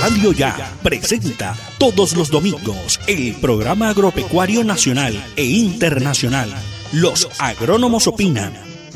Radio Ya presenta todos los domingos el programa agropecuario nacional e internacional. Los agrónomos opinan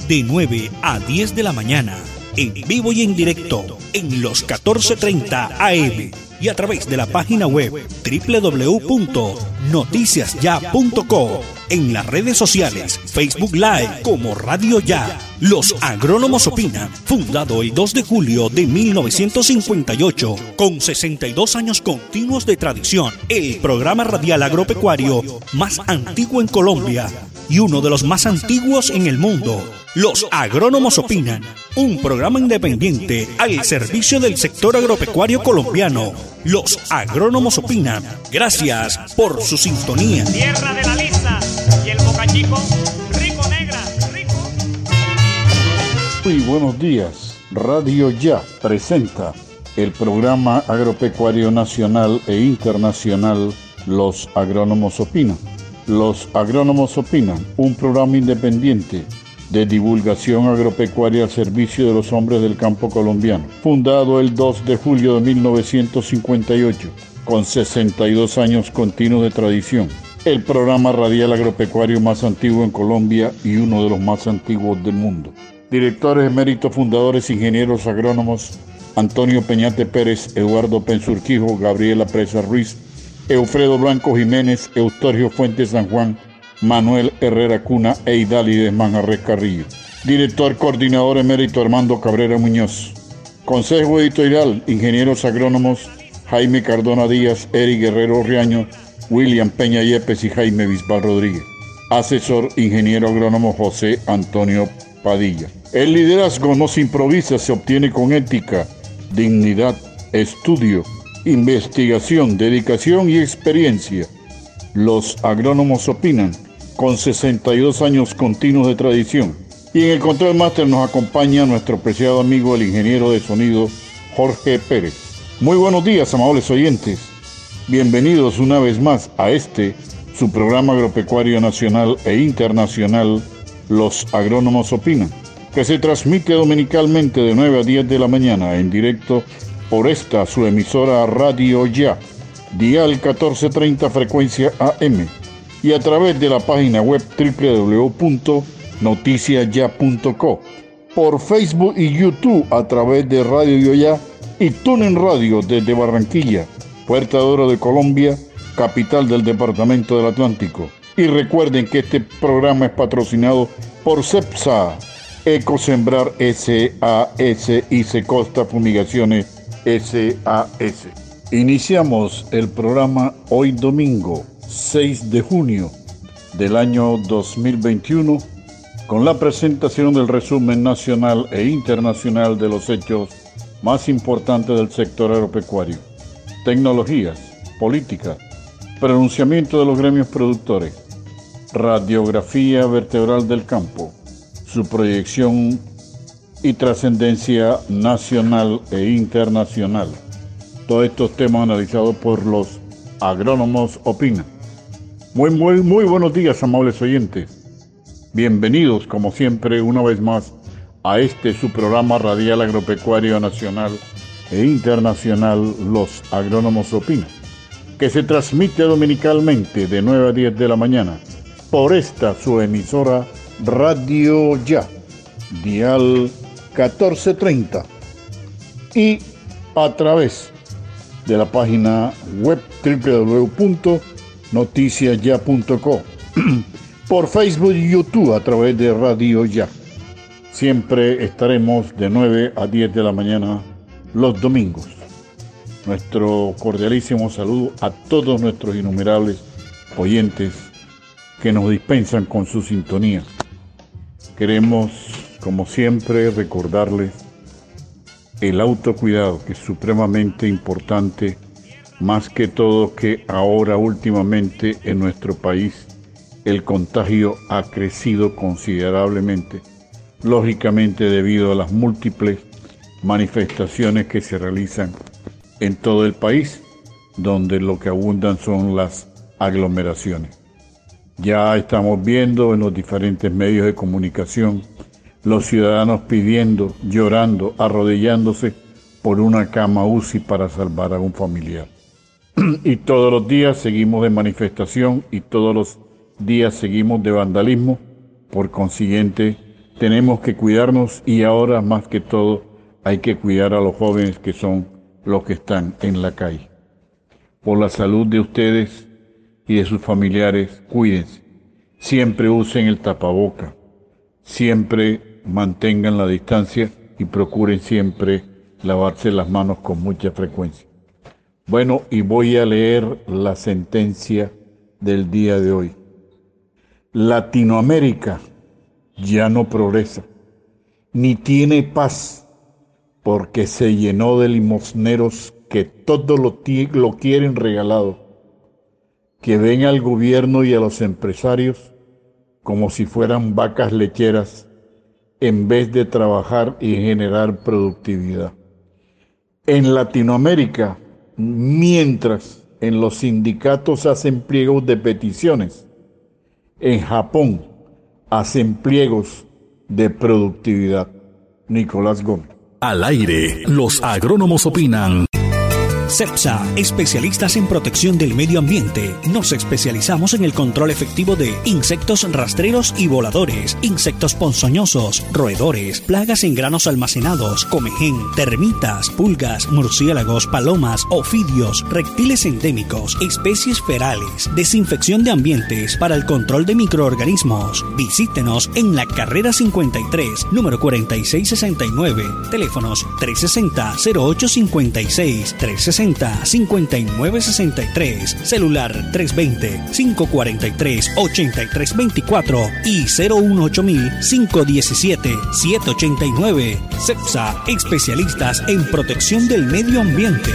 de 9 a 10 de la mañana, en vivo y en directo, en los 14:30 AM y a través de la página web www.noticiasya.co en las redes sociales, Facebook Live como Radio Ya. Los Agrónomos Opinan, fundado el 2 de julio de 1958, con 62 años continuos de tradición, el programa radial agropecuario más antiguo en Colombia y uno de los más antiguos en el mundo. Los Agrónomos Opinan, un programa independiente al servicio del sector agropecuario colombiano. Los Agrónomos Opinan. Gracias por su sintonía. Tierra de la lisa y el bocachico, rico negra, rico. Muy buenos días. Radio Ya presenta el programa agropecuario nacional e internacional Los Agrónomos Opinan. Los Agrónomos Opinan, un programa independiente de divulgación agropecuaria al servicio de los hombres del campo colombiano, fundado el 2 de julio de 1958, con 62 años continuos de tradición. El programa radial agropecuario más antiguo en Colombia y uno de los más antiguos del mundo. Directores eméritos, fundadores, ingenieros agrónomos, Antonio Peñate Pérez, Eduardo Pensurquijo, Gabriela Presa Ruiz, Eufredo Blanco Jiménez, Eustorio Fuentes San Juan, Manuel Herrera Cuna e Idálides Manjarres Carrillo. Director Coordinador Emérito Armando Cabrera Muñoz. Consejo Editorial, Ingenieros Agrónomos Jaime Cardona Díaz, Eric Guerrero Riaño, William Peña Yepes y Jaime Bisbal Rodríguez. Asesor Ingeniero Agrónomo José Antonio Padilla. El liderazgo no se improvisa, se obtiene con ética, dignidad, estudio, investigación, dedicación y experiencia. Los agrónomos opinan con 62 años continuos de tradición. Y en el control máster nos acompaña nuestro apreciado amigo el ingeniero de sonido Jorge Pérez. Muy buenos días, amables oyentes. Bienvenidos una vez más a este, su programa agropecuario nacional e internacional, Los Agrónomos Opinan, que se transmite dominicalmente de 9 a 10 de la mañana en directo por esta su emisora Radio Ya, dial 1430 frecuencia AM y a través de la página web www.noticiasya.co, por Facebook y YouTube a través de Radio Ya y Tunen Radio desde Barranquilla, Puerta de Oro de Colombia, capital del Departamento del Atlántico. Y recuerden que este programa es patrocinado por CEPSA, Ecosembrar SAS y Secosta Fumigaciones SAS. Iniciamos el programa hoy domingo 6 de junio del año 2021 con la presentación del resumen nacional e internacional de los hechos más importantes del sector agropecuario, tecnologías, política, pronunciamiento de los gremios productores, radiografía vertebral del campo, su proyección y trascendencia nacional e internacional. Todos estos temas analizados por los agrónomos opinan. Muy, muy, muy buenos días, amables oyentes. Bienvenidos, como siempre, una vez más a este su programa radial agropecuario nacional e internacional Los Agrónomos Opinan, que se transmite dominicalmente de 9 a 10 de la mañana por esta su emisora Radio Ya, dial 1430 y a través de la página web www.noticiasya.co, por Facebook y YouTube a través de Radio Ya. Siempre estaremos de 9 a 10 de la mañana los domingos. Nuestro cordialísimo saludo a todos nuestros innumerables oyentes que nos dispensan con su sintonía. Queremos, como siempre, recordarles el autocuidado, que es supremamente importante, más que todo que ahora últimamente en nuestro país el contagio ha crecido considerablemente, lógicamente debido a las múltiples manifestaciones que se realizan en todo el país, donde lo que abundan son las aglomeraciones. Ya estamos viendo en los diferentes medios de comunicación los ciudadanos pidiendo, llorando, arrodillándose por una cama UCI para salvar a un familiar. y todos los días seguimos de manifestación y todos los días seguimos de vandalismo. Por consiguiente, tenemos que cuidarnos y ahora más que todo hay que cuidar a los jóvenes que son los que están en la calle. Por la salud de ustedes y de sus familiares, cuídense. Siempre usen el tapaboca. Siempre mantengan la distancia y procuren siempre lavarse las manos con mucha frecuencia. Bueno, y voy a leer la sentencia del día de hoy. Latinoamérica ya no progresa, ni tiene paz, porque se llenó de limosneros que todo lo, lo quieren regalado, que ven al gobierno y a los empresarios como si fueran vacas lecheras en vez de trabajar y generar productividad. En Latinoamérica, mientras en los sindicatos hacen pliegos de peticiones, en Japón hacen pliegos de productividad. Nicolás Gómez. Al aire, los agrónomos opinan. CEPSA, especialistas en protección del medio ambiente. Nos especializamos en el control efectivo de insectos rastreros y voladores, insectos ponzoñosos, roedores, plagas en granos almacenados, comején, termitas, pulgas, murciélagos, palomas, ofidios, reptiles endémicos, especies ferales, desinfección de ambientes para el control de microorganismos. Visítenos en la carrera 53, número 4669, teléfonos 360 0856 360 5963, celular 320-543-8324 y 018-517-789. CEPSA, especialistas en protección del medio ambiente.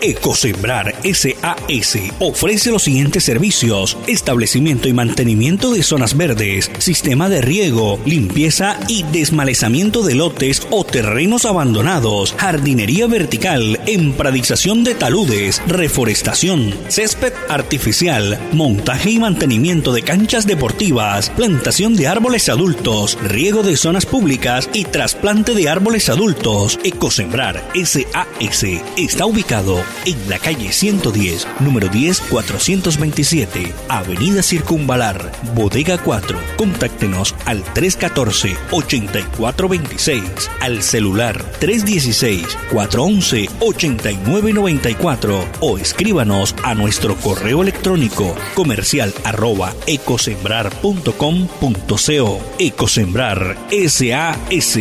Ecosembrar SAS ofrece los siguientes servicios: establecimiento y mantenimiento de zonas verdes, sistema de riego, limpieza y desmalezamiento de lotes o terrenos abandonados, jardinería vertical, empradización de taludes, reforestación, césped artificial, montaje y mantenimiento de canchas deportivas, plantación de árboles adultos, riego de zonas públicas y trasplante de árboles adultos. Ecosembrar SAS está ubicado en la calle 110, número 10, 427, Avenida Circunvalar, Bodega 4. Contáctenos al 314-8426, al celular 316-411-8994 o escríbanos a nuestro correo electrónico comercial arroba ecosembrar.com.co. Ecosembrar SAS.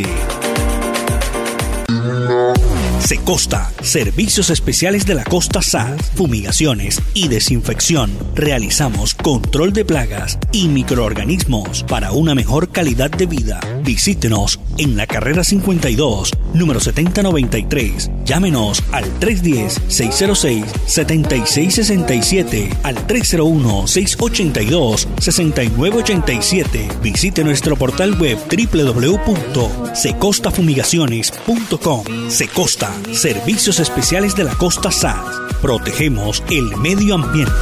Secosta, servicios especiales de la costa SAS, fumigaciones y desinfección. Realizamos control de plagas y microorganismos para una mejor calidad de vida. Visítenos en la carrera 52, número 7093. Llámenos al 310-606-7667, al 301-682-6987. Visite nuestro portal web www.secostafumigaciones.com. Secosta Servicios Especiales de la Costa SAS. Protegemos el medio ambiente.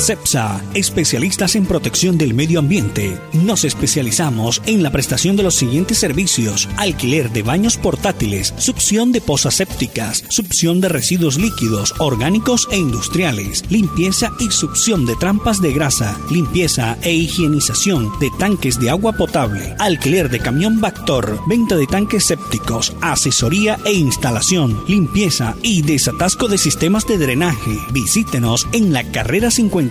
CEPSA, especialistas en protección del medio ambiente. Nos especializamos en la prestación de los siguientes servicios: alquiler de baños portátiles, succión de pozas sépticas, succión de residuos líquidos, orgánicos e industriales, limpieza y succión de trampas de grasa, limpieza e higienización de tanques de agua potable, alquiler de camión Bactor, venta de tanques sépticos, asesoría e instalación, limpieza y desatasco de sistemas de drenaje. Visítenos en la carrera 50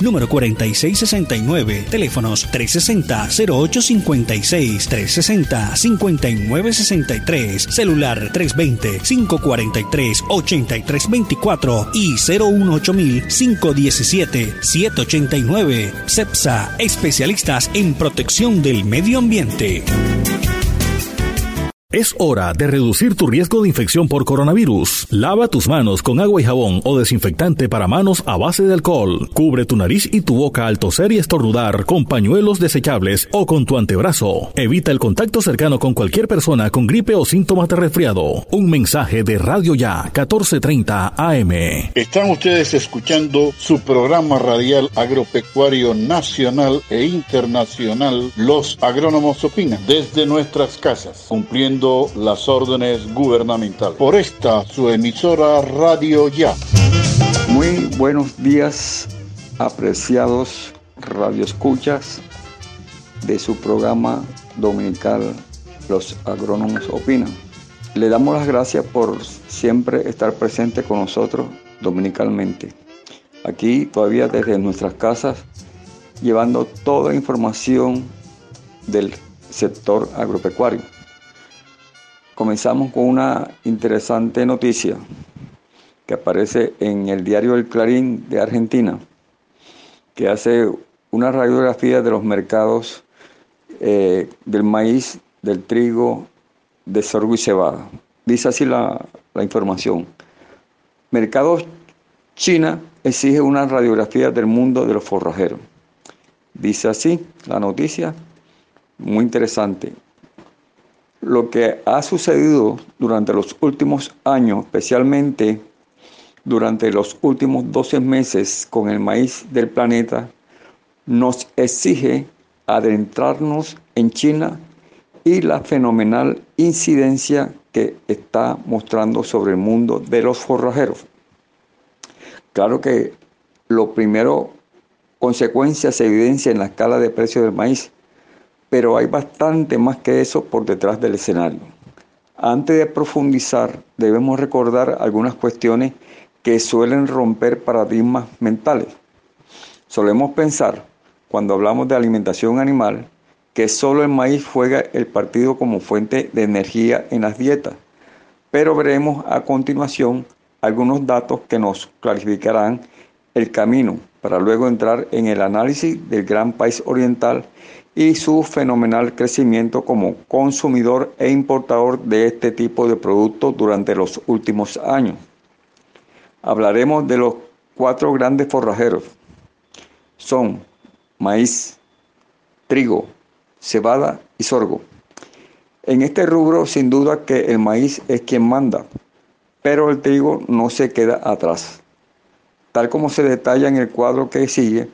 número 4669, teléfonos 360-0856, 360-5963, celular 320-543-8324 y 018-517-789. CEPSA, especialistas en protección del medio ambiente. Es hora de reducir tu riesgo de infección por coronavirus. Lava tus manos con agua y jabón o desinfectante para manos a base de alcohol. Cubre tu nariz y tu boca al toser y estornudar con pañuelos desechables o con tu antebrazo. Evita el contacto cercano con cualquier persona con gripe o síntomas de resfriado. Un mensaje de Radio Ya 1430 AM. Están ustedes escuchando su programa radial agropecuario nacional e internacional Los Agrónomos Opinan desde nuestras casas, cumpliendo las órdenes gubernamentales. Por esta, su emisora Radio Ya. Muy buenos días, apreciados radioescuchas de su programa dominical Los Agrónomos Opinan. Le damos las gracias por siempre estar presente con nosotros dominicalmente. Aquí todavía desde nuestras casas, llevando toda información del sector agropecuario. Comenzamos con una interesante noticia que aparece en el diario El Clarín de Argentina, que hace una radiografía de los mercados eh, del maíz, del trigo, de sorgo y cebada. Dice así la, la información. Mercados China exige una radiografía del mundo de los forrajeros. Dice así la noticia, muy interesante lo que ha sucedido durante los últimos años, especialmente durante los últimos 12 meses con el maíz del planeta, nos exige adentrarnos en China y la fenomenal incidencia que está mostrando sobre el mundo de los forrajeros. Claro que lo primero, consecuencia se evidencia en la escala de precio del maíz, pero hay bastante más que eso por detrás del escenario. Antes de profundizar, debemos recordar algunas cuestiones que suelen romper paradigmas mentales. Solemos pensar, cuando hablamos de alimentación animal, que solo el maíz juega el partido como fuente de energía en las dietas, pero veremos a continuación algunos datos que nos clarificarán el camino para luego entrar en el análisis del gran país oriental y su fenomenal crecimiento como consumidor e importador de este tipo de productos durante los últimos años. Hablaremos de los cuatro grandes forrajeros. Son maíz, trigo, cebada y sorgo. En este rubro, sin duda que el maíz es quien manda, pero el trigo no se queda atrás. Tal como se detalla en el cuadro que sigue,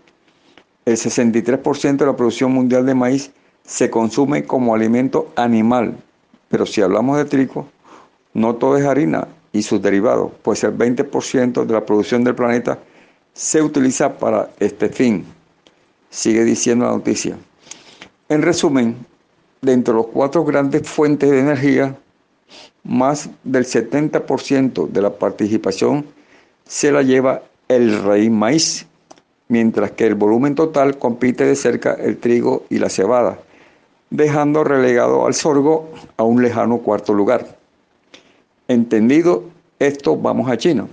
el 63% de la producción mundial de maíz se consume como alimento animal, pero si hablamos de trigo, no todo es harina y sus derivados, pues el 20% de la producción del planeta se utiliza para este fin, sigue diciendo la noticia. En resumen, dentro de los cuatro grandes fuentes de energía, más del 70% de la participación se la lleva el rey maíz, mientras que el volumen total compite de cerca el trigo y la cebada, dejando relegado al sorgo a un lejano cuarto lugar. Entendido esto, vamos a China.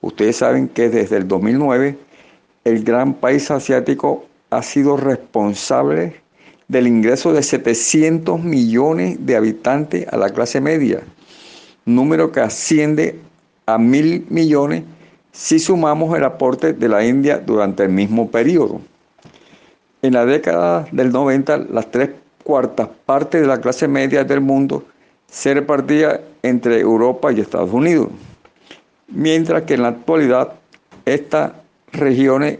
Ustedes saben que desde el 2009 el gran país asiático ha sido responsable del ingreso de 700 millones de habitantes a la clase media, número que asciende a mil millones si sumamos el aporte de la India durante el mismo periodo. En la década del 90, las tres cuartas partes de la clase media del mundo se repartía entre Europa y Estados Unidos, mientras que en la actualidad estas regiones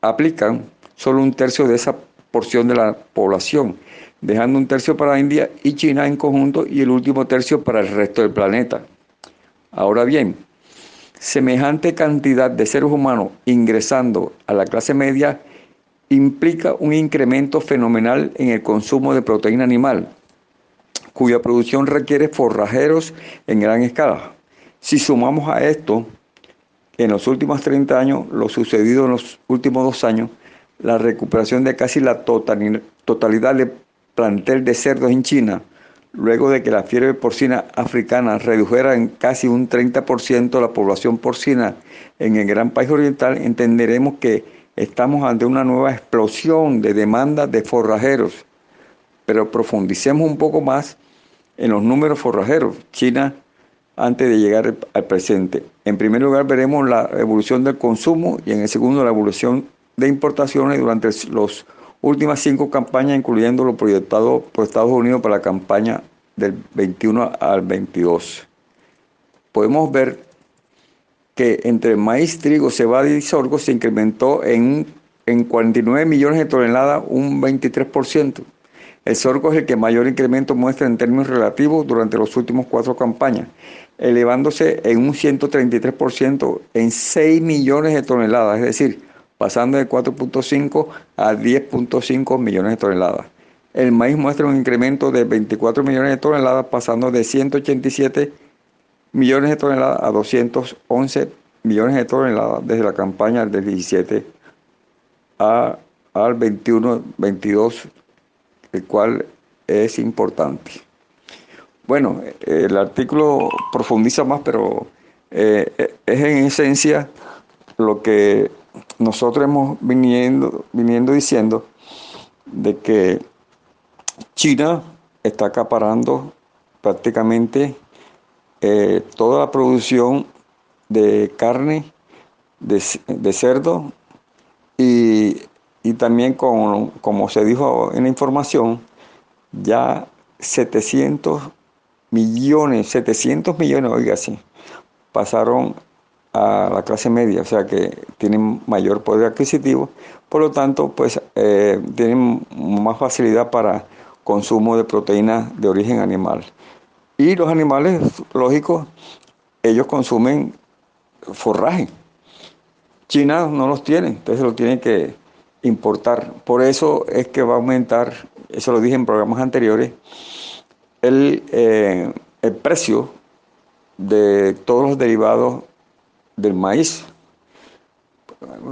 aplican solo un tercio de esa porción de la población, dejando un tercio para India y China en conjunto y el último tercio para el resto del planeta. Ahora bien, semejante cantidad de seres humanos ingresando a la clase media implica un incremento fenomenal en el consumo de proteína animal, cuya producción requiere forrajeros en gran escala. Si sumamos a esto, en los últimos 30 años, lo sucedido en los últimos dos años, la recuperación de casi la totalidad del plantel de cerdos en China, luego de que la fiebre porcina africana redujera en casi un 30% la población porcina en el gran país oriental, entenderemos que estamos ante una nueva explosión de demanda de forrajeros. Pero profundicemos un poco más en los números forrajeros. China antes de llegar al presente. En primer lugar veremos la evolución del consumo y en el segundo la evolución de importaciones durante las últimas cinco campañas, incluyendo lo proyectado por Estados Unidos para la campaña del 21 al 22. Podemos ver que entre maíz, trigo, cebada y sorgo se incrementó en, en 49 millones de toneladas, un 23%. El sorgo es el que mayor incremento muestra en términos relativos durante los últimos cuatro campañas, elevándose en un 133% en 6 millones de toneladas, es decir, pasando de 4.5 a 10.5 millones de toneladas. El maíz muestra un incremento de 24 millones de toneladas, pasando de 187 millones de toneladas a 211 millones de toneladas desde la campaña del 17 al 21-22 el cual es importante. Bueno, el artículo profundiza más, pero eh, es en esencia lo que nosotros hemos viniendo, viniendo diciendo de que China está acaparando prácticamente eh, toda la producción de carne de cerdo y y también con, como se dijo en la información, ya 700 millones, 700 millones, oiga, sí, pasaron a la clase media, o sea que tienen mayor poder adquisitivo, por lo tanto, pues eh, tienen más facilidad para consumo de proteínas de origen animal. Y los animales, lógicos, ellos consumen forraje. China no los tiene, entonces lo tienen que importar. Por eso es que va a aumentar, eso lo dije en programas anteriores, el, eh, el precio de todos los derivados del maíz.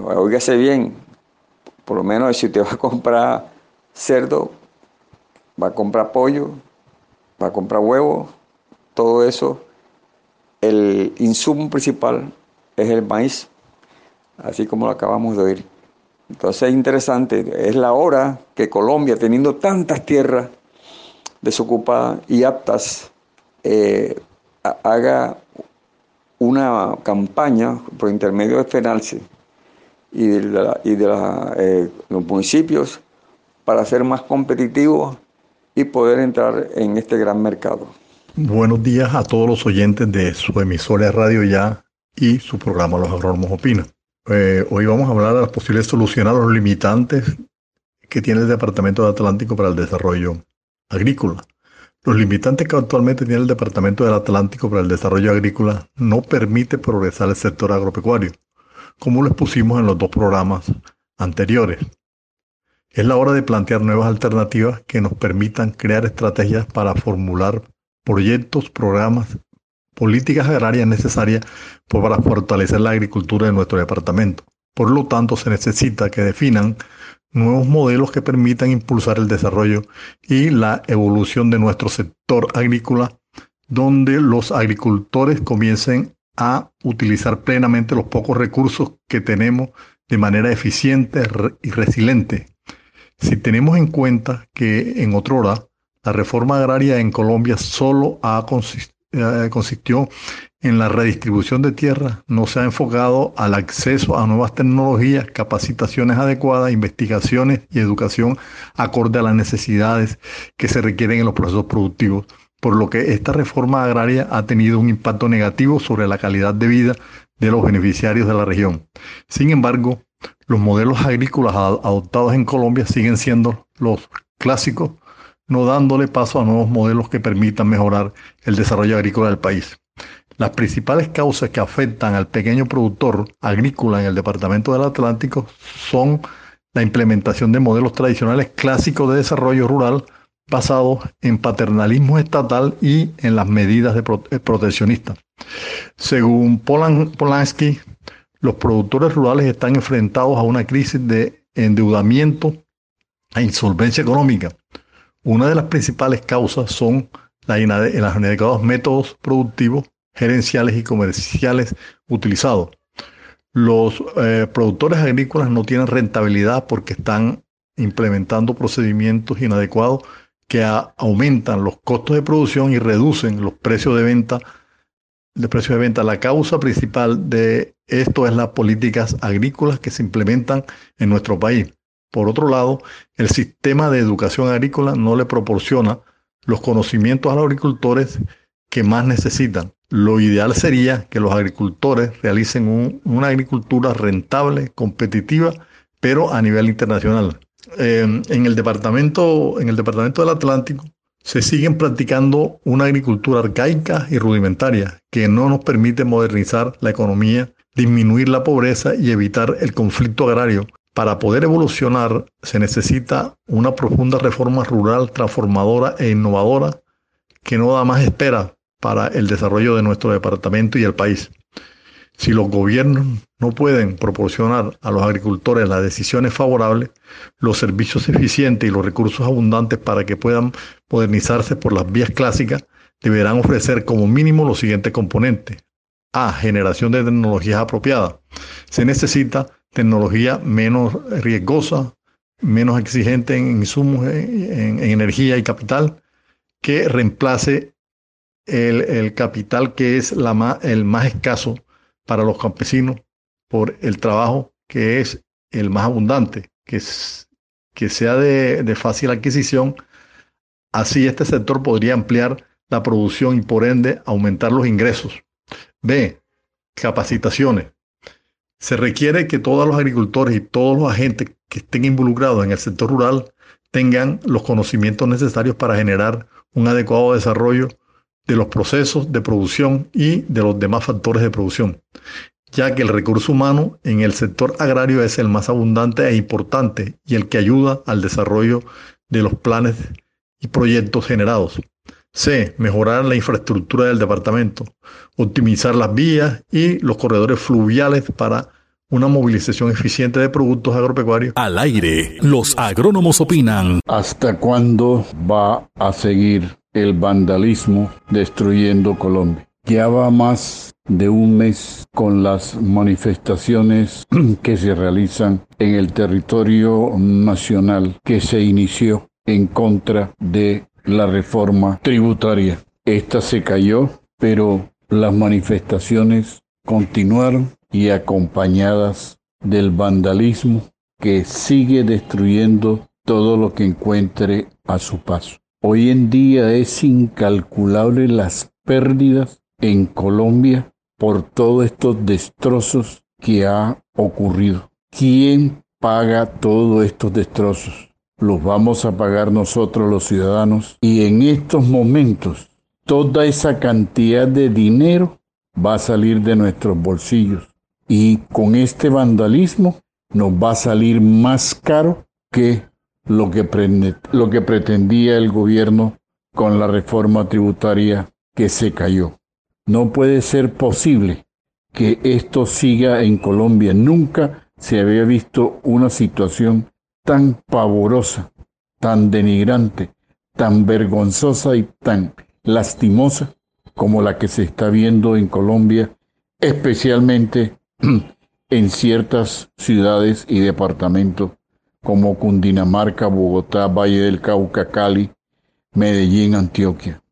Óigase bien, por lo menos si usted va a comprar cerdo, va a comprar pollo, va a comprar huevo, todo eso, el insumo principal es el maíz, así como lo acabamos de oír. Entonces es interesante, es la hora que Colombia, teniendo tantas tierras desocupadas y aptas, eh, haga una campaña por intermedio de FENALCE y de, eh, los municipios para ser más competitivos y poder entrar en este gran mercado. Buenos días a todos los oyentes de su emisora Radio Ya y su programa Los Agrónomos Opinan. Eh, hoy vamos a hablar de las posibles soluciones a los limitantes que tiene el Departamento de Atlántico para el Desarrollo Agrícola. Los limitantes que actualmente tiene el Departamento del Atlántico para el Desarrollo Agrícola no permite progresar el sector agropecuario, como lo expusimos en los dos programas anteriores. Es la hora de plantear nuevas alternativas que nos permitan crear estrategias para formular proyectos, programas políticas agrarias necesarias para fortalecer la agricultura de nuestro departamento. Por lo tanto, se necesita que definan nuevos modelos que permitan impulsar el desarrollo y la evolución de nuestro sector agrícola, donde los agricultores comiencen a utilizar plenamente los pocos recursos que tenemos de manera eficiente y resiliente. Si tenemos en cuenta que en otra hora la reforma agraria en Colombia solo ha eh, consistió en la redistribución de tierra, no se ha enfocado al acceso a nuevas tecnologías, capacitaciones adecuadas, investigaciones y educación acorde a las necesidades que se requieren en los procesos productivos, por lo que esta reforma agraria ha tenido un impacto negativo sobre la calidad de vida de los beneficiarios de la región. Sin embargo, los modelos agrícolas adoptados en Colombia siguen siendo los clásicos no dándole paso a nuevos modelos que permitan mejorar el desarrollo agrícola del país. Las principales causas que afectan al pequeño productor agrícola en el Departamento del Atlántico son la implementación de modelos tradicionales clásicos de desarrollo rural basados en paternalismo estatal y en las medidas de proteccionistas. Según Polanski, los productores rurales están enfrentados a una crisis de endeudamiento e insolvencia económica, una de las principales causas son los inadecuados métodos productivos, gerenciales y comerciales utilizados. Los eh, productores agrícolas no tienen rentabilidad porque están implementando procedimientos inadecuados que aumentan los costos de producción y reducen los precios de venta. De precio de venta. La causa principal de esto es las políticas agrícolas que se implementan en nuestro país. Por otro lado, el sistema de educación agrícola no le proporciona los conocimientos a los agricultores que más necesitan. Lo ideal sería que los agricultores realicen una agricultura rentable, competitiva, pero a nivel internacional. Eh, en, el departamento, en el departamento del Atlántico se siguen practicando una agricultura arcaica y rudimentaria que no nos permite modernizar la economía, disminuir la pobreza y evitar el conflicto agrario. Para poder evolucionar se necesita una profunda reforma rural transformadora e innovadora que no da más espera para el desarrollo de nuestro departamento y el país. Si los gobiernos no pueden proporcionar a los agricultores las decisiones favorables, los servicios eficientes y los recursos abundantes para que puedan modernizarse por las vías clásicas, deberán ofrecer como mínimo los siguientes componentes. A. Generación de tecnologías apropiadas. Se necesita tecnología menos riesgosa, menos exigente en insumos, en, energía y capital, que reemplace el, capital que es la el más escaso para los campesinos por el trabajo que es el más abundante, que, que sea de, fácil adquisición. Así este sector podría ampliar la producción y por ende aumentar los ingresos. B. Capacitaciones. Se requiere que todos los agricultores y todos los agentes que estén involucrados en el sector rural tengan los conocimientos necesarios para generar un adecuado desarrollo de los procesos de producción y de los demás factores de producción, ya que el recurso humano en el sector agrario es el más abundante e importante y el que ayuda al desarrollo de los planes y proyectos generados. C. Mejorar la infraestructura del departamento, optimizar las vías y los corredores fluviales para una movilización eficiente de productos agropecuarios. Al aire, los agrónomos opinan. ¿Hasta cuándo va a seguir el vandalismo destruyendo Colombia. Ya va más de un mes con las manifestaciones que se realizan en el territorio nacional que se inició en contra de la reforma tributaria. Esta se cayó, pero las manifestaciones continuaron y acompañadas del vandalismo que sigue destruyendo todo lo que encuentre a su paso. Hoy en día es incalculable las pérdidas en Colombia por todos estos destrozos que ha ocurrido. ¿Quién paga todos estos destrozos? Los vamos a pagar nosotros los ciudadanos y en estos momentos toda esa cantidad de dinero va a salir de nuestros bolsillos y con este vandalismo nos va a salir más caro que lo que, lo que pretendía el gobierno con la reforma tributaria que se cayó. No puede ser posible que esto siga en Colombia. Nunca se había visto una situación tan pavorosa, tan denigrante, tan vergonzosa y tan lastimosa como la que se está viendo en Colombia, especialmente en ciertas ciudades y departamentos como Cundinamarca, Bogotá, Valle del Cauca, Cali, Medellín, Antioquia.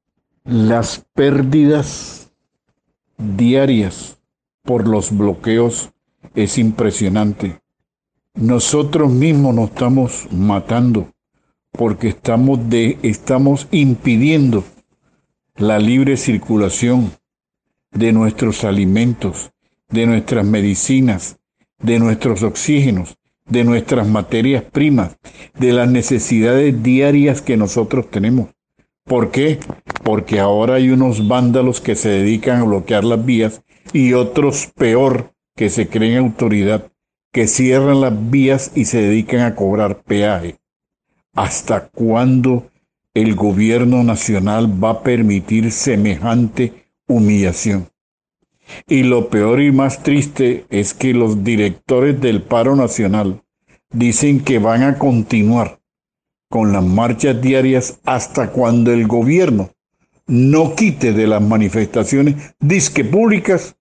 Las pérdidas diarias por los bloqueos es impresionante. Nosotros mismos nos estamos matando porque estamos, de, estamos impidiendo la libre circulación de nuestros alimentos, de nuestras medicinas, de nuestros oxígenos, de nuestras materias primas, de las necesidades diarias que nosotros tenemos. ¿Por qué? Porque ahora hay unos vándalos que se dedican a bloquear las vías y otros peor que se creen autoridad, que cierran las vías y se dedican a cobrar peaje. ¿Hasta cuándo el gobierno nacional va a permitir semejante humillación? Y lo peor y más triste es que los directores del paro nacional dicen que van a continuar con las marchas diarias hasta cuando el gobierno no quite de las manifestaciones disque públicas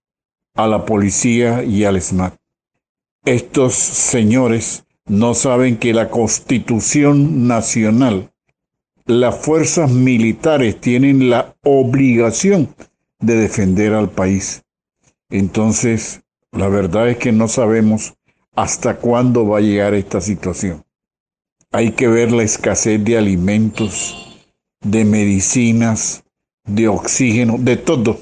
a la policía y al SMAT. Estos señores no saben que la Constitución Nacional las fuerzas militares tienen la obligación de defender al país. Entonces, la verdad es que no sabemos hasta cuándo va a llegar esta situación. Hay que ver la escasez de alimentos, de medicinas, de oxígeno, de todo.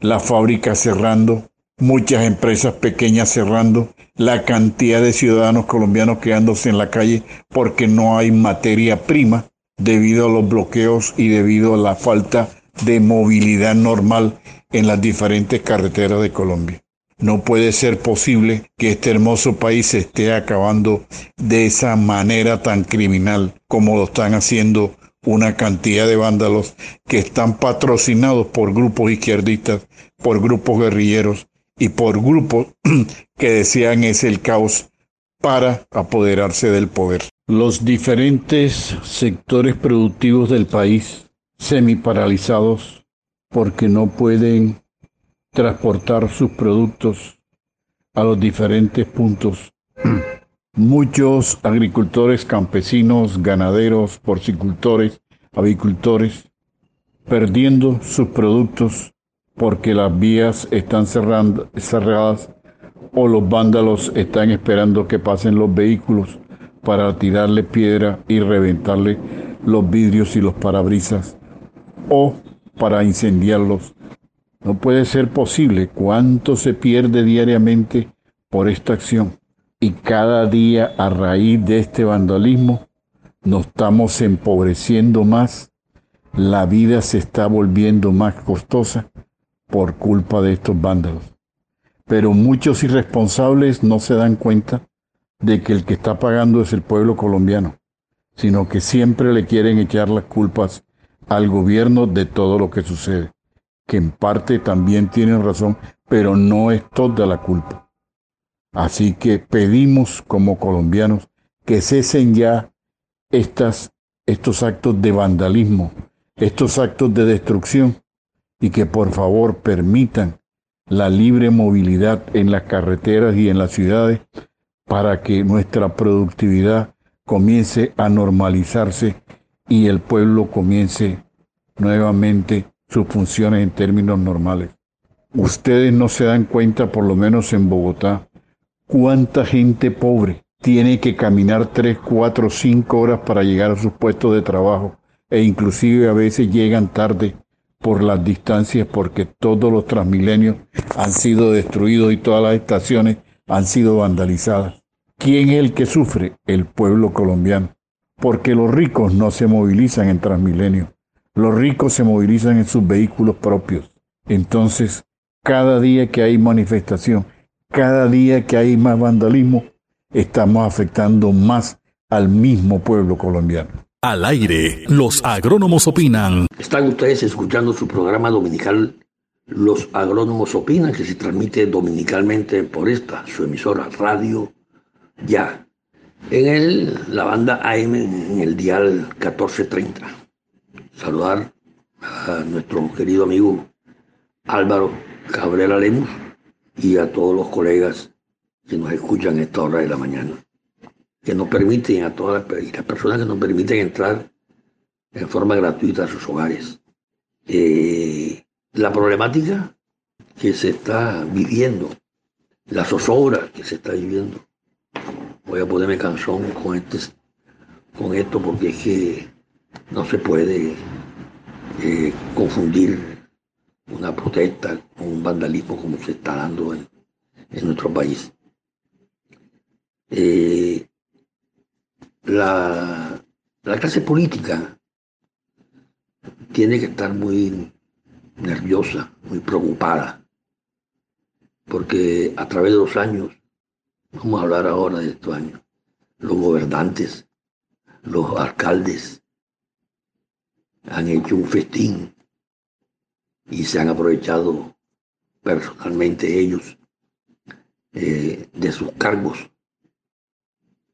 La fábrica cerrando, muchas empresas pequeñas cerrando, la cantidad de ciudadanos colombianos quedándose en la calle porque no hay materia prima debido a los bloqueos y debido a la falta de movilidad normal en las diferentes carreteras de Colombia. No puede ser posible que este hermoso país se esté acabando de esa manera tan criminal como lo están haciendo una cantidad de vándalos que están patrocinados por grupos izquierdistas, por grupos guerrilleros y por grupos que desean ese el caos para apoderarse del poder. Los diferentes sectores productivos del país semi-paralizados porque no pueden transportar sus productos a los diferentes puntos. Muchos agricultores, campesinos, ganaderos, porcicultores, avicultores, perdiendo sus productos porque las vías están cerradas o los vándalos están esperando que pasen los vehículos para tirarle piedra y reventarle los vidrios y los parabrisas o para incendiarlos. No puede ser posible. Cuánto se pierde diariamente por esta acción. Y cada día a raíz de este vandalismo nos estamos empobreciendo más, la vida se está volviendo más costosa por culpa de estos vándalos. Pero muchos irresponsables no se dan cuenta de que el que está pagando es el pueblo colombiano, sino que siempre le quieren echar las culpas al gobierno de todo lo que sucede que en parte también tienen razón, pero no es toda la culpa. Así que pedimos como colombianos que cesen ya estas, estos actos de vandalismo, estos actos de destrucción y que por favor permitan la libre movilidad en las carreteras y en las ciudades para que nuestra productividad comience a normalizarse y el pueblo comience nuevamente sus funciones en términos normales. Ustedes no se dan cuenta, por lo menos en Bogotá, cuánta gente pobre tiene que caminar 3, 4, 5 horas para llegar a sus puestos de trabajo e inclusive a veces llegan tarde por las distancias porque todos los transmilenios han sido destruidos y todas las estaciones han sido vandalizadas. ¿Quién es el que sufre? El pueblo colombiano. Porque los ricos no se movilizan en transmilenio. Los ricos se movilizan en sus vehículos propios. Entonces, cada día que hay manifestación, cada día que hay más vandalismo, estamos afectando más al mismo pueblo colombiano. Al aire, los agrónomos opinan. Están ustedes escuchando su programa dominical Los agrónomos opinan, que se transmite dominicalmente por esta, su emisora Radio Ya. En el, la banda AM en el dial 1430 saludar a nuestro querido amigo Álvaro Cabrera Lemus y a todos los colegas que nos escuchan a esta hora de la mañana, que nos permiten, a todas las, personas que nos permiten entrar en forma gratuita a sus hogares. Eh, la problemática que se está viviendo, la zozobra que se está viviendo. Voy a ponerme canción con, este, con esto porque es que no se puede eh, confundir una protesta con un vandalismo como se está dando en, nuestro país. Eh, la, la clase política tiene que estar muy nerviosa, muy preocupada, porque a través de los años, vamos a hablar ahora de estos años, los gobernantes, los alcaldes, han hecho un festín y se han aprovechado personalmente ellos eh, de sus cargos,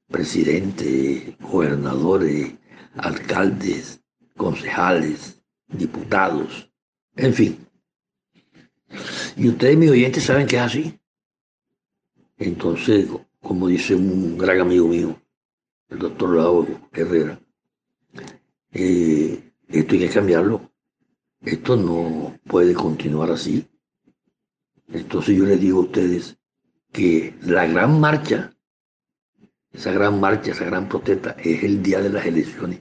presidentes, gobernadores, alcaldes, concejales, diputados, en fin. Y ustedes, mis oyentes, saben que es así. Entonces, como dice un gran amigo mío, el doctor Lauro Herrera, eh, esto hay que cambiarlo. Esto no puede continuar así. Entonces yo les digo a ustedes que la gran marcha, esa gran marcha, esa gran protesta es el día de las elecciones.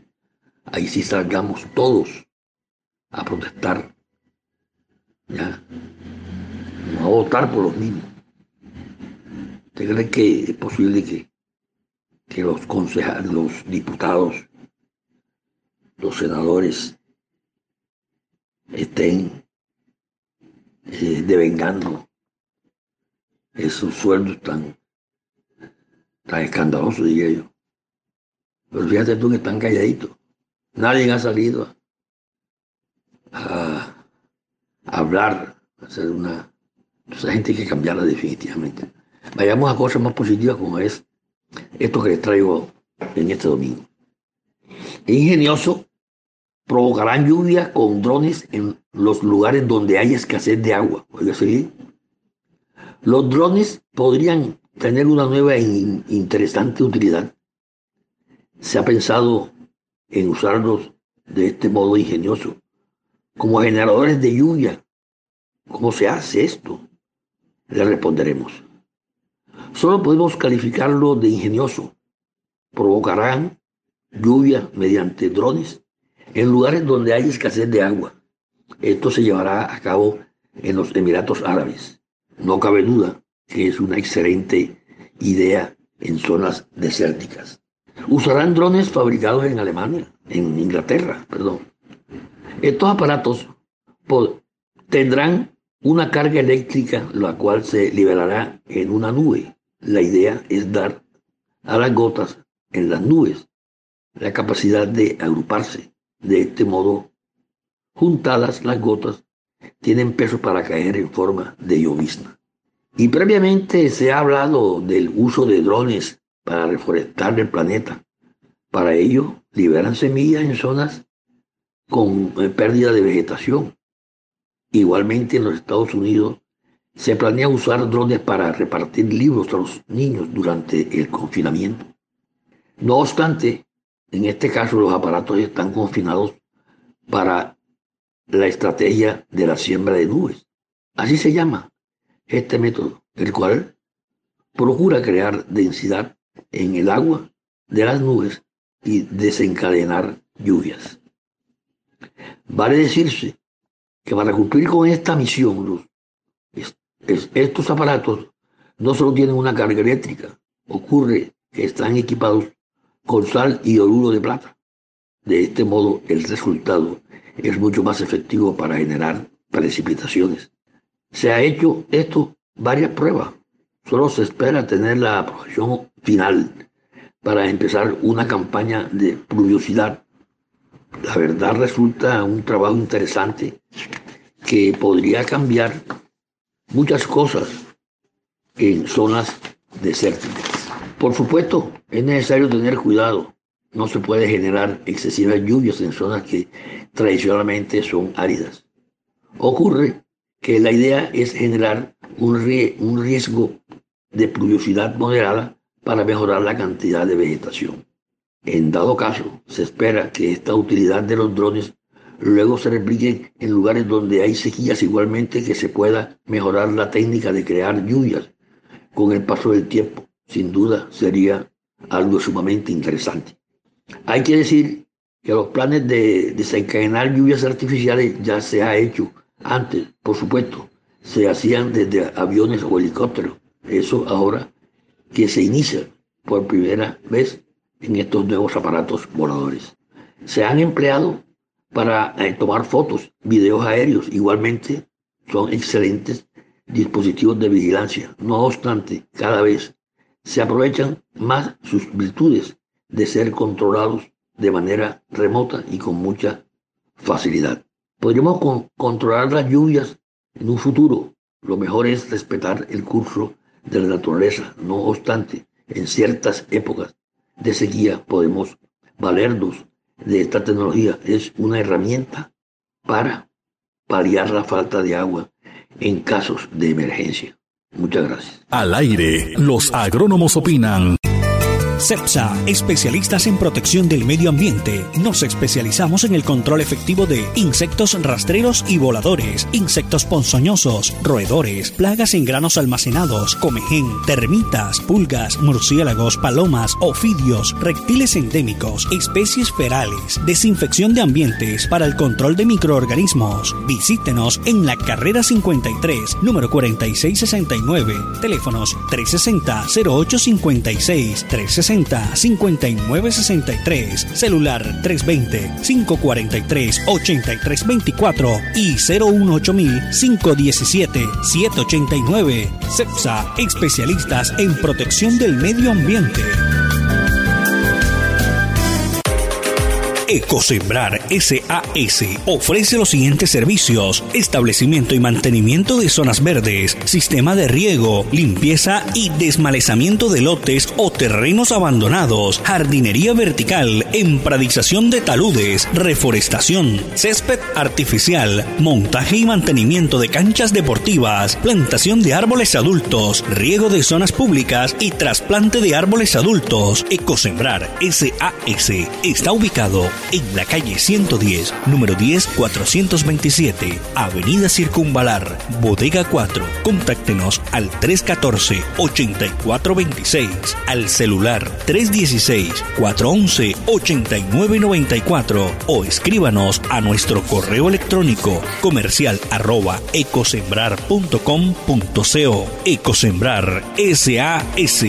Ahí sí salgamos todos a protestar. ¿ya? A votar por los niños. ¿Usted cree que es posible que, que los concejales, los diputados, los senadores estén eh, devengando esos sueldos tan, tan escandalosos, diría yo. Pero fíjate tú que están calladitos. Nadie ha salido a, hablar, a hacer una... Esa gente hay que cambiarla definitivamente. Vayamos a cosas más positivas como es esto que les traigo en este domingo. Ingenioso provocarán lluvia con drones en los lugares donde hay escasez de agua. Oiga, ¿sí? Los drones podrían tener una nueva e interesante utilidad. Se ha pensado en usarlos de este modo ingenioso, como generadores de lluvia. ¿Cómo se hace esto? Le responderemos. Solo podemos calificarlo de ingenioso. Provocarán lluvia mediante drones en lugares donde hay escasez de agua. Esto se llevará a cabo en los Emiratos Árabes. No cabe duda que es una excelente idea en zonas desérticas. Usarán drones fabricados en Alemania, en Inglaterra, perdón. Estos aparatos tendrán una carga eléctrica, la cual se liberará en una nube. La idea es dar a las gotas en las nubes la capacidad de agruparse de este modo, juntadas las gotas tienen peso para caer en forma de llovizna. Y previamente se ha hablado del uso de drones para reforestar el planeta. Para ello, liberan semillas en zonas con eh, pérdida de vegetación. Igualmente en los Estados Unidos se planea usar drones para repartir libros a los niños durante el confinamiento. No obstante, en este caso, los aparatos están confinados para la estrategia de la siembra de nubes. Así se llama este método, el cual procura crear densidad en el agua de las nubes y desencadenar lluvias. Vale decirse que para cumplir con esta misión, estos aparatos no solo tienen una carga eléctrica, ocurre que están equipados con sal y oruro de plata. De este modo, el resultado es mucho más efectivo para generar precipitaciones. Se ha hecho esto varias pruebas. Solo se espera tener la aprobación final para empezar una campaña de pluviosidad. La verdad resulta un trabajo interesante que podría cambiar muchas cosas en zonas desérticas. Por supuesto, es necesario tener cuidado. No se puede generar excesivas lluvias en zonas que tradicionalmente son áridas. Ocurre que la idea es generar un, riesgo de pluviosidad moderada para mejorar la cantidad de vegetación. En dado caso, se espera que esta utilidad de los drones luego se replique en lugares donde hay sequías igualmente que se pueda mejorar la técnica de crear lluvias con el paso del tiempo sin duda sería algo sumamente interesante. Hay que decir que los planes de desencadenar lluvias artificiales ya se ha hecho antes, por supuesto, se hacían desde aviones o helicópteros. Eso ahora que se inicia por primera vez en estos nuevos aparatos voladores. Se han empleado para eh, tomar fotos, videos aéreos, igualmente son excelentes dispositivos de vigilancia. No obstante, cada vez se aprovechan más sus virtudes de ser controlados de manera remota y con mucha facilidad. Podríamos controlar las lluvias en un futuro. Lo mejor es respetar el curso de la naturaleza. No obstante, en ciertas épocas de sequía podemos valernos de esta tecnología. Es una herramienta para paliar la falta de agua en casos de emergencia. Muchas gracias. Al aire, los agrónomos opinan. CEPSA, especialistas en protección del medio ambiente. Nos especializamos en el control efectivo de insectos rastreros y voladores, insectos ponzoñosos, roedores, plagas en granos almacenados, comején, termitas, pulgas, murciélagos, palomas, ofidios, reptiles endémicos, especies ferales, desinfección de ambientes para el control de microorganismos. Visítenos en la carrera 53, número 4669, teléfonos 360-0856, 360-5963, celular 320-543-8324 y 018-517-789. CEPSA, especialistas en protección del medio ambiente. Ecosembrar SAS ofrece los siguientes servicios: establecimiento y mantenimiento de zonas verdes, sistema de riego, limpieza y desmalezamiento de lotes o terrenos abandonados, jardinería vertical, empradización de taludes, reforestación, césped artificial, montaje y mantenimiento de canchas deportivas, plantación de árboles adultos, riego de zonas públicas y trasplante de árboles adultos. Ecosembrar SAS está ubicado en la calle 110, número 10, 427, Avenida Circunvalar, Bodega 4. Contáctenos al 314-8426, al celular 316-411-8994 o escríbanos a nuestro correo electrónico comercial arroba ecosembrar.com.co. Ecosembrar SAS.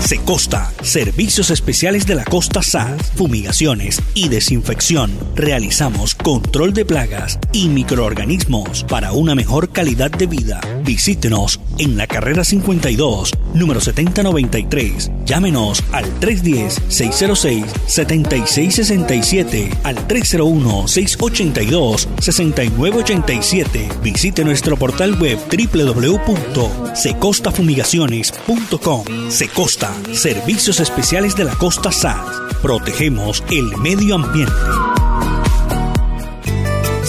Secosta, servicios especiales de la costa SAS, fumigaciones y desinfección. Realizamos control de plagas y microorganismos para una mejor calidad de vida. Visítenos en la carrera 52, número 7093. Llámenos al 310-606-7667, al 301-682-6987. Visite nuestro portal web www.secostafumigaciones.com. Secosta, servicios especiales de la costa SAS. Protegemos el medio ambiente.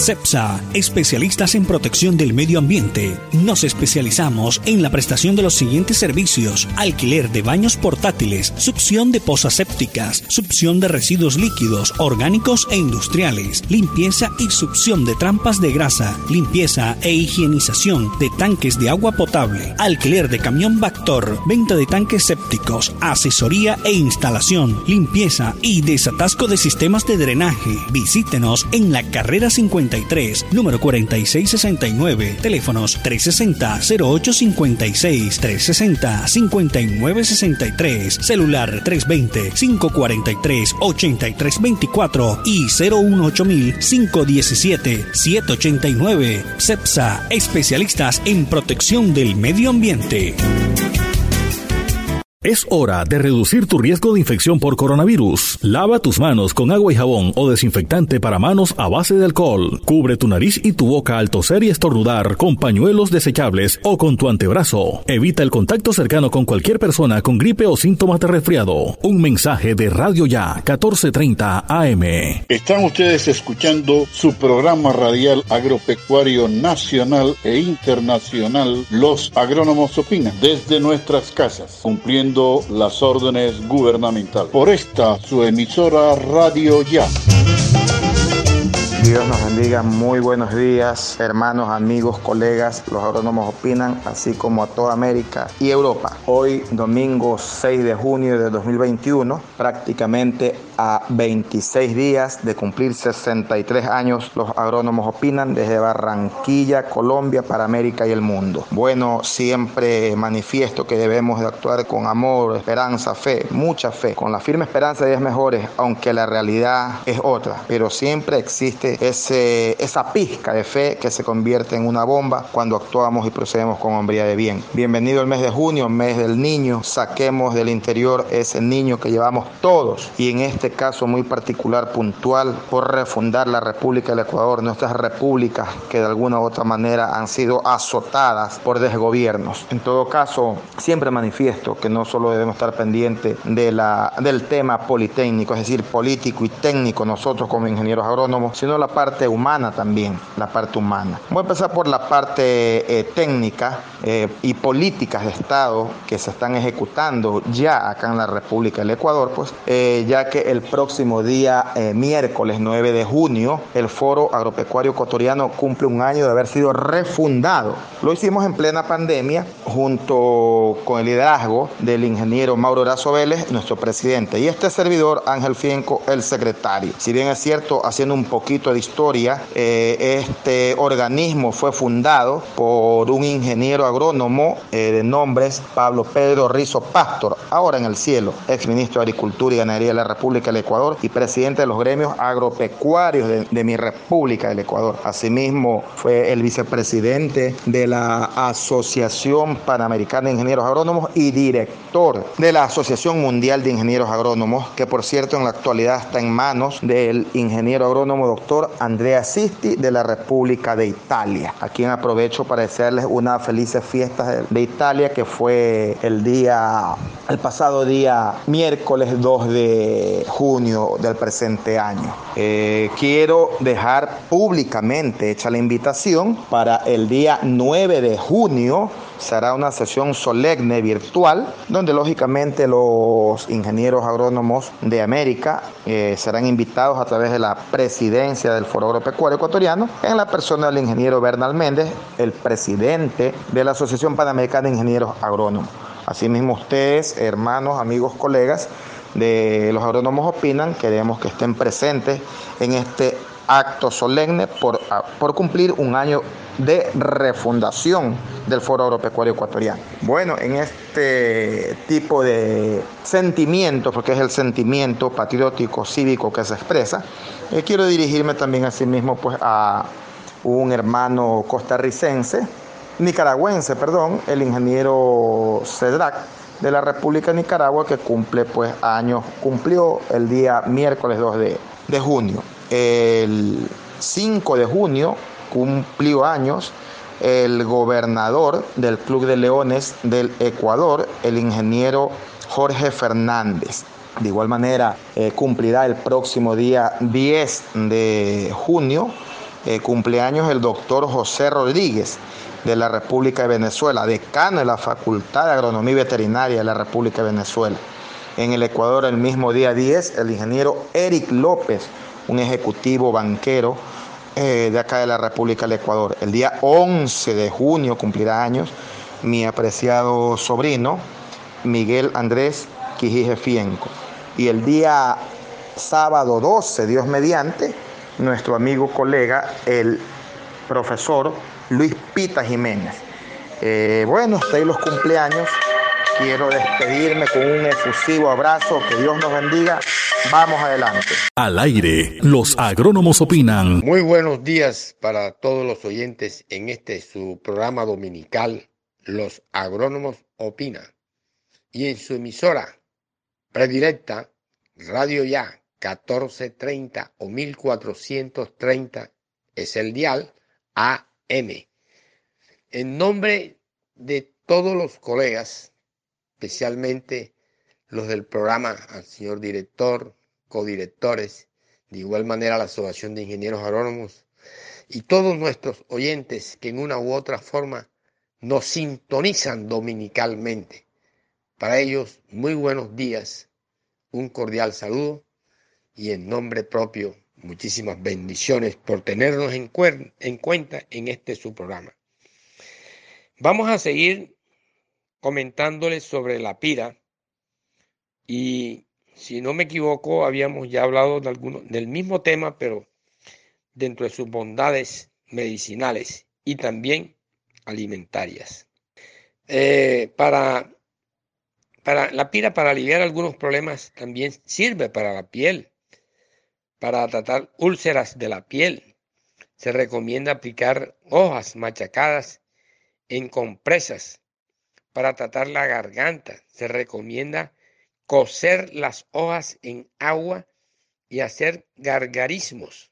CEPSA, especialistas en protección del medio ambiente. Nos especializamos en la prestación de los siguientes servicios: alquiler de baños portátiles, succión de pozas sépticas, succión de residuos líquidos, orgánicos e industriales, limpieza y succión de trampas de grasa, limpieza e higienización de tanques de agua potable, alquiler de camión Bactor, venta de tanques sépticos, asesoría e instalación, limpieza y desatasco de sistemas de drenaje. Visítenos en la carrera 50 número 4669, teléfonos 360-0856, 360-5963, celular 320-543-8324 y 018-517-789. CEPSA, especialistas en protección del medio ambiente. Es hora de reducir tu riesgo de infección por coronavirus. Lava tus manos con agua y jabón o desinfectante para manos a base de alcohol. Cubre tu nariz y tu boca al toser y estornudar con pañuelos desechables o con tu antebrazo. Evita el contacto cercano con cualquier persona con gripe o síntomas de resfriado. Un mensaje de Radio Ya 1430 AM. Están ustedes escuchando su programa radial agropecuario nacional e internacional Los Agrónomos Opinan desde nuestras casas, cumpliendo las órdenes gubernamentales. Por esta, su emisora Radio Ya. Dios nos bendiga, muy buenos días, hermanos, amigos, colegas, los agrónomos opinan, así como a toda América y Europa. Hoy, domingo 6 de junio de 2021, prácticamente a 26 días de cumplir 63 años, los agrónomos opinan desde Barranquilla, Colombia, para América y el mundo. Bueno, siempre manifiesto que debemos de actuar con amor, esperanza, fe, mucha fe, con la firme esperanza de días mejores, aunque la realidad es otra, pero siempre existe esa pizca de fe que se convierte en una bomba cuando actuamos y procedemos con hombría de bien. Bienvenido el mes de junio, mes del niño, saquemos del interior ese niño que llevamos todos y en este caso muy particular, puntual, por refundar la República del Ecuador, nuestras repúblicas que de alguna u otra manera han sido azotadas por desgobiernos. En todo caso, siempre manifiesto que no solo debemos estar pendientes de del tema politécnico, es decir, político y técnico nosotros como ingenieros agrónomos, sino la parte humana también, la parte humana. Voy a empezar por la parte eh, técnica eh, y políticas de Estado que se están ejecutando ya acá en la República del Ecuador, pues eh, ya que el próximo día miércoles 9 de junio el Foro Agropecuario Ecuatoriano cumple un año de haber sido refundado. Lo hicimos en plena pandemia junto con el liderazgo del ingeniero Mauro Horacio Vélez, nuestro presidente, y este servidor Ángel Fienco, el secretario. Si bien es cierto, haciendo un poquito de historia, eh, este organismo fue fundado por un ingeniero agrónomo eh, de nombres Pablo Pedro Rizo Pastor, ahora en el cielo, ex ministro de Agricultura y Ganadería de la República del Ecuador y presidente de los gremios agropecuarios de, de mi República del Ecuador. Asimismo, fue el vicepresidente de la Asociación Panamericana de Ingenieros Agrónomos y director de la Asociación Mundial de Ingenieros Agrónomos, que por cierto en la actualidad está en manos del ingeniero agrónomo doctor Andrea Sisti de la República de Italia, a quien aprovecho para desearles unas felices fiestas de Italia que fue el día, el pasado día miércoles 2 de junio del presente año. Eh, quiero dejar públicamente hecha la invitación para el día 9 de junio será una sesión solemne virtual donde lógicamente los ingenieros agrónomos de América eh, serán invitados a través de la presidencia del Foro Agropecuario Ecuatoriano en la persona del ingeniero Bernal Méndez, el presidente de la Asociación Panamericana de Ingenieros Agrónomos. Asimismo ustedes, hermanos, amigos, colegas de los agrónomos opinan, queremos que estén presentes en este acto solemne por, por cumplir un año de refundación del Foro Agropecuario Ecuatoriano. Bueno, en este tipo de sentimiento, porque es el sentimiento patriótico cívico que se expresa, eh, quiero dirigirme también a sí pues, a un hermano costarricense, nicaragüense, perdón, el ingeniero Cedrac de la República de Nicaragua que cumple pues años, cumplió el día miércoles 2 de, de junio. El 5 de junio cumplió años el gobernador del Club de Leones del Ecuador, el ingeniero Jorge Fernández. De igual manera, eh, cumplirá el próximo día 10 de junio eh, cumpleaños el doctor José Rodríguez de la República de Venezuela, decano de la Facultad de Agronomía Veterinaria de la República de Venezuela. En el Ecuador, el mismo día 10, el ingeniero Eric López, un ejecutivo banquero eh, de acá de la República del Ecuador. El día 11 de junio cumplirá años mi apreciado sobrino Miguel Andrés Quijije Fienco. Y el día sábado 12, Dios mediante, nuestro amigo colega, el profesor Luis Pita Jiménez. Eh, bueno, hasta ahí los cumpleaños. Quiero despedirme con un efusivo abrazo. Que Dios nos bendiga. Vamos adelante. Al aire, los agrónomos opinan. Muy buenos días para todos los oyentes en este su programa dominical, Los agrónomos opinan. Y en su emisora predilecta, Radio Ya 1430 o 1430 es el dial AM. En nombre de todos los colegas, especialmente los del programa, al señor director, codirectores, de igual manera la Asociación de Ingenieros Agrónomos y todos nuestros oyentes que en una u otra forma nos sintonizan dominicalmente. Para ellos, muy buenos días, un cordial saludo y en nombre propio, muchísimas bendiciones por tenernos en, en cuenta en este su programa. Vamos a seguir comentándoles sobre la pira y si no me equivoco, habíamos ya hablado de del mismo tema, pero dentro de sus bondades medicinales y también alimentarias. Eh, para, para la pira, para aliviar algunos problemas, también sirve para la piel, para tratar úlceras de la piel. Se recomienda aplicar hojas machacadas en compresas para tratar la garganta. Se recomienda cocer las hojas en agua y hacer gargarismos.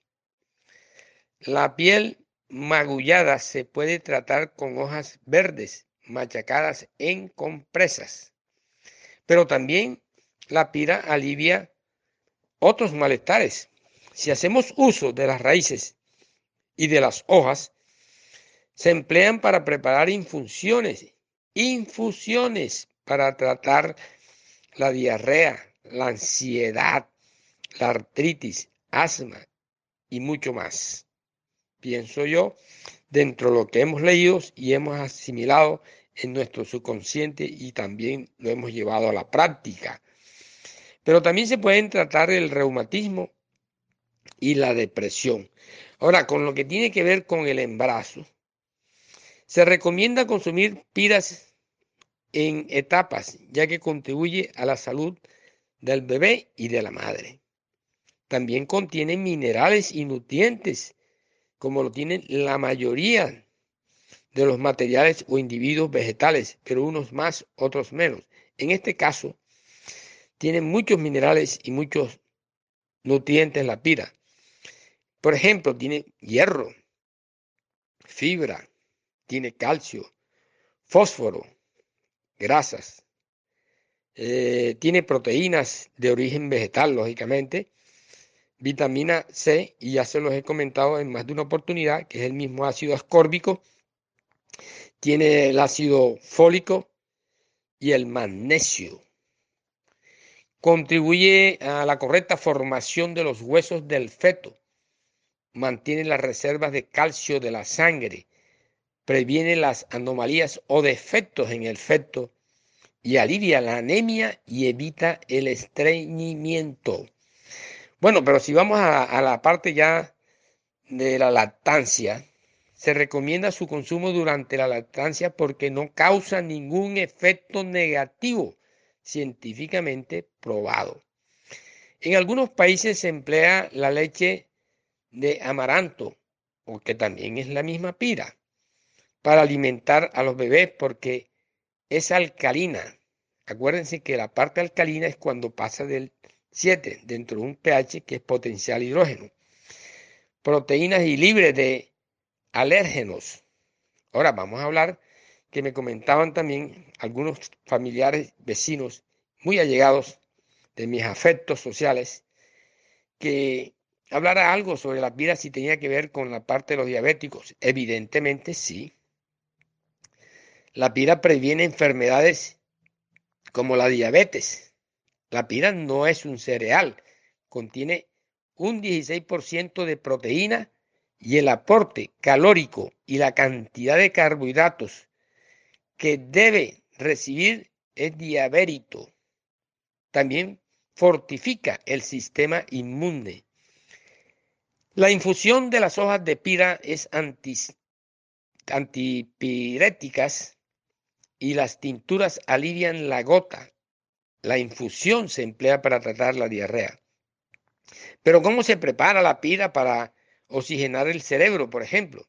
La piel magullada se puede tratar con hojas verdes machacadas en compresas. Pero también la pira alivia otros malestares. si hacemos uso de las raíces y de las hojas, se emplean para preparar infusiones, infusiones para tratar la diarrea, la ansiedad, la artritis, asma y mucho más. Pienso yo, dentro de lo que hemos leído y hemos asimilado en nuestro subconsciente y también lo hemos llevado a la práctica. Pero también se pueden tratar el reumatismo y la depresión. Ahora, con lo que tiene que ver con el embarazo, se recomienda consumir piras en etapas, ya que contribuye a la salud del bebé y de la madre. También contiene minerales y nutrientes, como lo tienen la mayoría de los materiales o individuos vegetales, pero unos más, otros menos. En este caso, tiene muchos minerales y muchos nutrientes la pira. Por ejemplo, tiene hierro, fibra, tiene calcio, fósforo, grasas, eh, tiene proteínas de origen vegetal, lógicamente, vitamina C, y ya se los he comentado en más de una oportunidad, que es el mismo ácido ascórbico, tiene el ácido fólico y el magnesio. Contribuye a la correcta formación de los huesos del feto. Mantiene las reservas de calcio de la sangre. Previene las anomalías o defectos en el feto y alivia la anemia y evita el estreñimiento. Bueno, pero si vamos a, a la parte ya de la lactancia, se recomienda su consumo durante la lactancia porque no causa ningún efecto negativo científicamente probado. En algunos países se emplea la leche de amaranto, porque también es la misma pira, para alimentar a los bebés porque es alcalina. Acuérdense que la parte alcalina es cuando pasa del 7 dentro de un pH que es potencial hidrógeno. Proteínas y libre de alérgenos. Ahora vamos a hablar que me comentaban también algunos familiares, vecinos muy allegados de mis afectos sociales, que hablara algo sobre la vida si tenía que ver con la parte de los diabéticos. Evidentemente sí. La pira previene enfermedades como la diabetes. La pira no es un cereal, contiene un 16% de proteína y el aporte calórico y la cantidad de carbohidratos que debe recibir es diabético. También fortifica el sistema inmune. La infusión de las hojas de pira es antipiréticas y las tinturas alivian la gota. La infusión se emplea para tratar la diarrea. Pero ¿cómo se prepara la pira para oxigenar el cerebro, por ejemplo.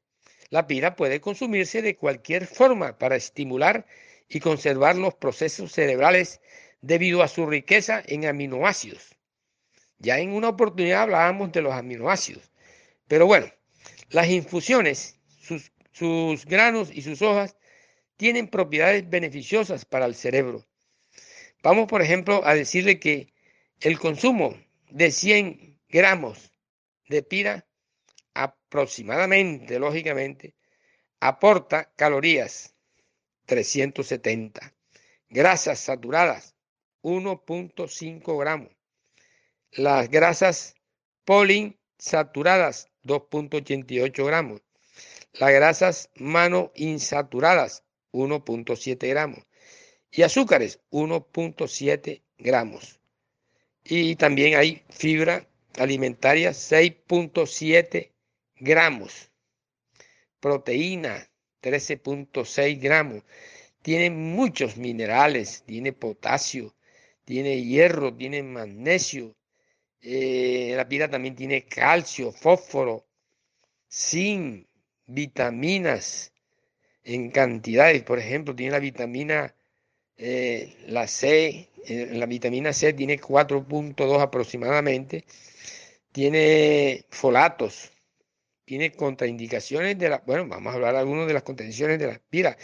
La pira puede consumirse de cualquier forma para estimular y conservar los procesos cerebrales debido a su riqueza en aminoácidos. Ya en una oportunidad hablábamos de los aminoácidos. Pero bueno, las infusiones, sus, sus granos y sus hojas tienen propiedades beneficiosas para el cerebro. Vamos, por ejemplo, a decirle que el consumo de 100 gramos de pira aproximadamente, lógicamente, aporta calorías 370, grasas saturadas 1.5 gramos, las grasas poliinsaturadas 2.88 gramos, las grasas monoinsaturadas 1.7 gramos y azúcares 1.7 gramos. Y también hay fibra alimentaria 6.7 gramos. Proteína, 13.6 gramos. Tiene muchos minerales, tiene potasio, tiene hierro, tiene magnesio. Eh, la pira también tiene calcio, fósforo, zinc, vitaminas en cantidades. Por ejemplo, tiene la vitamina, eh, la C, eh, la vitamina C tiene 4.2 aproximadamente. Tiene folatos, tiene contraindicaciones de la, bueno, vamos a hablar de algunas de las contraindicaciones de la aspira.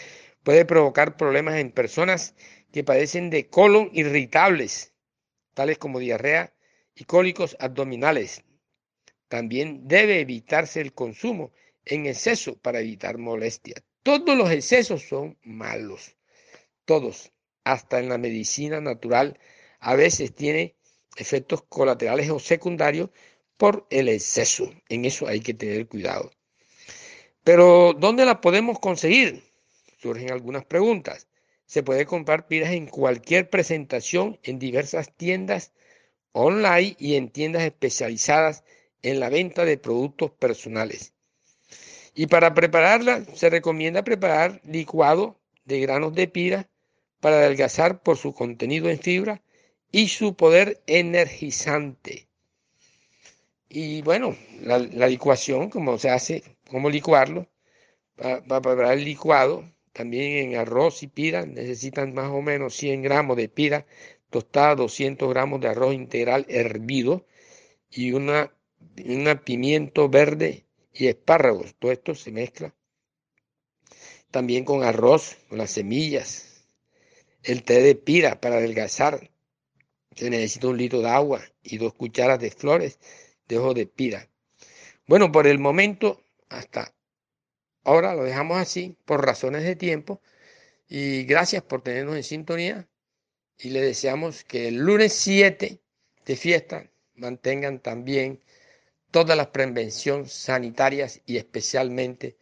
Puede provocar problemas en personas que padecen de colon irritables, tales como diarrea y cólicos abdominales. También debe evitarse el consumo en exceso para evitar molestias. Todos los excesos son malos, todos, hasta en la medicina natural, a veces tiene efectos colaterales o secundarios por el exceso. En eso hay que tener cuidado. Pero, ¿dónde la podemos conseguir? Surgen algunas preguntas. Se puede comprar pilas en cualquier presentación en diversas tiendas online y en tiendas especializadas en la venta de productos personales. Y para prepararla se recomienda preparar licuado de granos de pira para adelgazar por su contenido en fibra y su poder energizante. Y bueno, la, licuación, como se hace, cómo licuarlo, para, preparar el licuado, también en arroz y pira, necesitan más o menos 100 gramos de pira tostada, 200 gramos de arroz integral hervido y una, una pimiento verde y espárragos. Todo esto se mezcla también con arroz, con las semillas, el té de pira para adelgazar, se necesita un litro de agua y dos cucharas de flores de ojo de pira. Bueno, por el momento, hasta ahora lo dejamos así por razones de tiempo. Y gracias por tenernos en sintonía. Y le deseamos que el lunes 7 de fiesta mantengan también todas las prevenciones sanitarias y especialmente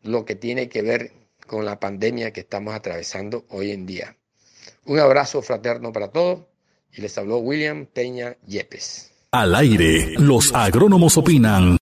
lo que tiene que ver con la pandemia que estamos atravesando hoy en día. Un abrazo fraterno para todos y les habló William Peña Yepes. Al aire, los agrónomos opinan.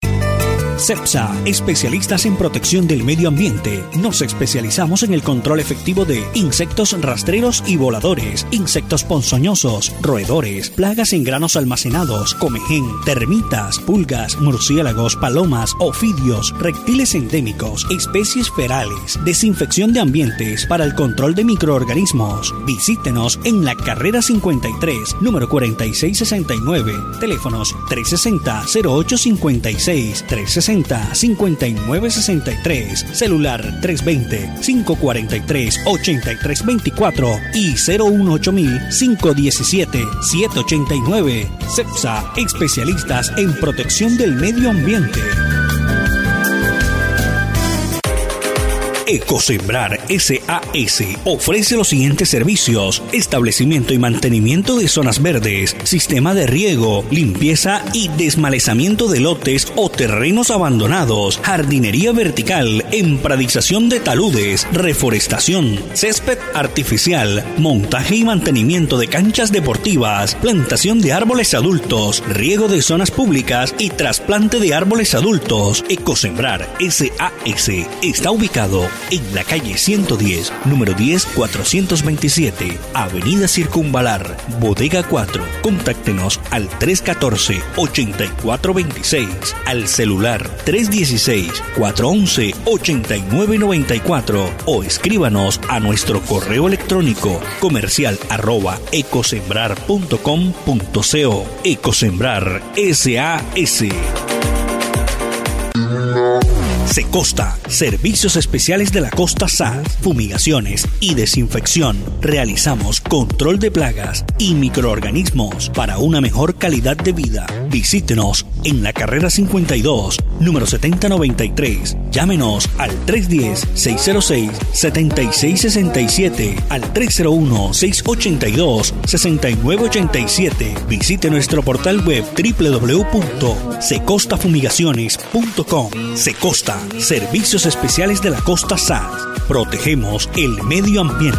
CEPSA, especialistas en protección del medio ambiente. Nos especializamos en el control efectivo de insectos rastreros y voladores, insectos ponzoñosos, roedores, plagas en granos almacenados, comején, termitas, pulgas, murciélagos, palomas, ofidios, reptiles endémicos, especies ferales, desinfección de ambientes para el control de microorganismos. Visítenos en la carrera 53, número 4669, teléfonos 360 0856 360 5963, celular 320-543-8324 y 018-517-789. CEPSA, especialistas en protección del medio ambiente. Ecosembrar SAS ofrece los siguientes servicios: establecimiento y mantenimiento de zonas verdes, sistema de riego, limpieza y desmalezamiento de lotes o terrenos abandonados, jardinería vertical, empradización de taludes, reforestación, césped artificial, montaje y mantenimiento de canchas deportivas, plantación de árboles adultos, riego de zonas públicas y trasplante de árboles adultos. Ecosembrar SAS está ubicado en la calle 110, número 10, 427, Avenida Circunvalar, Bodega 4. Contáctenos al 314-8426, al celular 316-411-8994 o escríbanos a nuestro correo electrónico comercial arroba ecosembrar.com.co Ecosembrar SAS. Secosta, servicios especiales de la costa SA, fumigaciones y desinfección. Realizamos control de plagas y microorganismos para una mejor calidad de vida. Visítenos en la carrera 52, número 7093. Llámenos al 310-606-7667, al 301-682-6987. Visite nuestro portal web www.secostafumigaciones.com. Secosta Servicios Especiales de la Costa SAS. Protegemos el medio ambiente.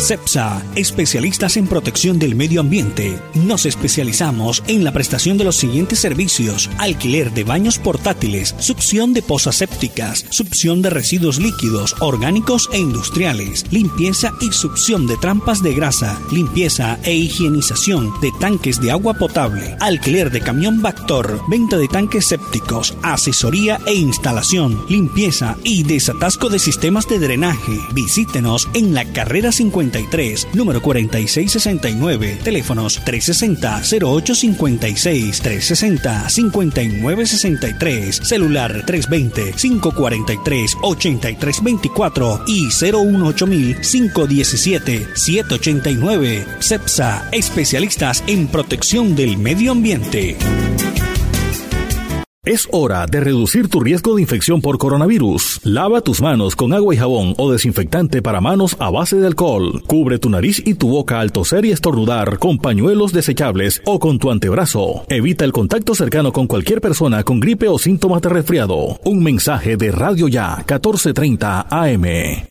CEPSA, especialistas en protección del medio ambiente. Nos especializamos en la prestación de los siguientes servicios: alquiler de baños portátiles, succión de pozas sépticas, succión de residuos líquidos, orgánicos e industriales, limpieza y succión de trampas de grasa, limpieza e higienización de tanques de agua potable, alquiler de camión Bactor, venta de tanques sépticos, asesoría e instalación, limpieza y desatasco de sistemas de drenaje. Visítenos en la carrera 50 53, número 4669, teléfonos 360-0856, 360-5963, celular 320-543-8324 y 018-517-789. CEPSA, especialistas en protección del medio ambiente. Es hora de reducir tu riesgo de infección por coronavirus. Lava tus manos con agua y jabón o desinfectante para manos a base de alcohol. Cubre tu nariz y tu boca al toser y estornudar con pañuelos desechables o con tu antebrazo. Evita el contacto cercano con cualquier persona con gripe o síntomas de resfriado. Un mensaje de Radio Ya 1430 AM.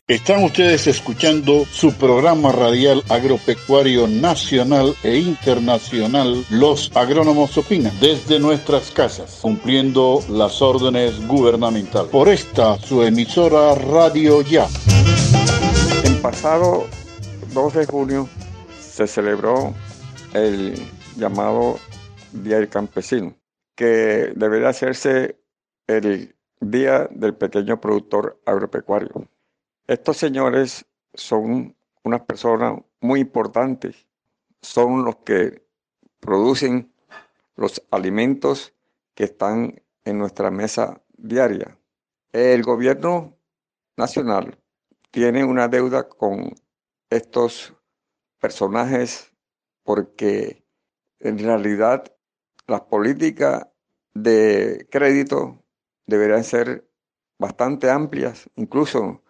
Están ustedes escuchando su programa radial agropecuario nacional e internacional Los Agrónomos Opinan desde nuestras casas, cumpliendo las órdenes gubernamentales. Por esta, su emisora Radio Ya. El pasado 2 de junio se celebró el llamado Día del Campesino, que debería hacerse el Día del Pequeño Productor Agropecuario. Estos señores son unas personas muy importantes, son los que producen los alimentos que están en nuestra mesa diaria. El gobierno nacional tiene una deuda con estos personajes porque en realidad las políticas de crédito deberían ser bastante amplias, incluso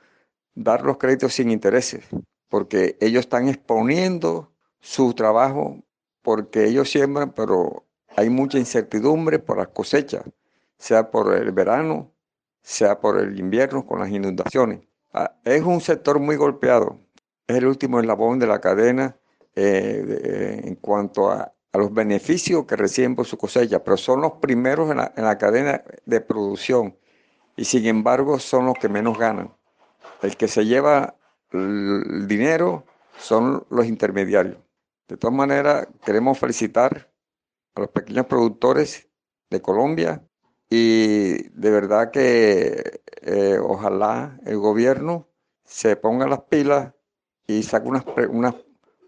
dar los créditos sin intereses, porque ellos están exponiendo su trabajo, porque ellos siembran, pero hay mucha incertidumbre por las cosechas, sea por el verano, sea por el invierno con las inundaciones. Ah, es un sector muy golpeado, es el último eslabón de la cadena eh, eh, en cuanto a, los beneficios que reciben por su cosecha, pero son los primeros en la, en la cadena de producción y sin embargo son los que menos ganan. El que se lleva el dinero son los intermediarios. De todas maneras, queremos felicitar a los pequeños productores de Colombia y de verdad que eh, ojalá el gobierno se ponga las pilas y saque unas, unas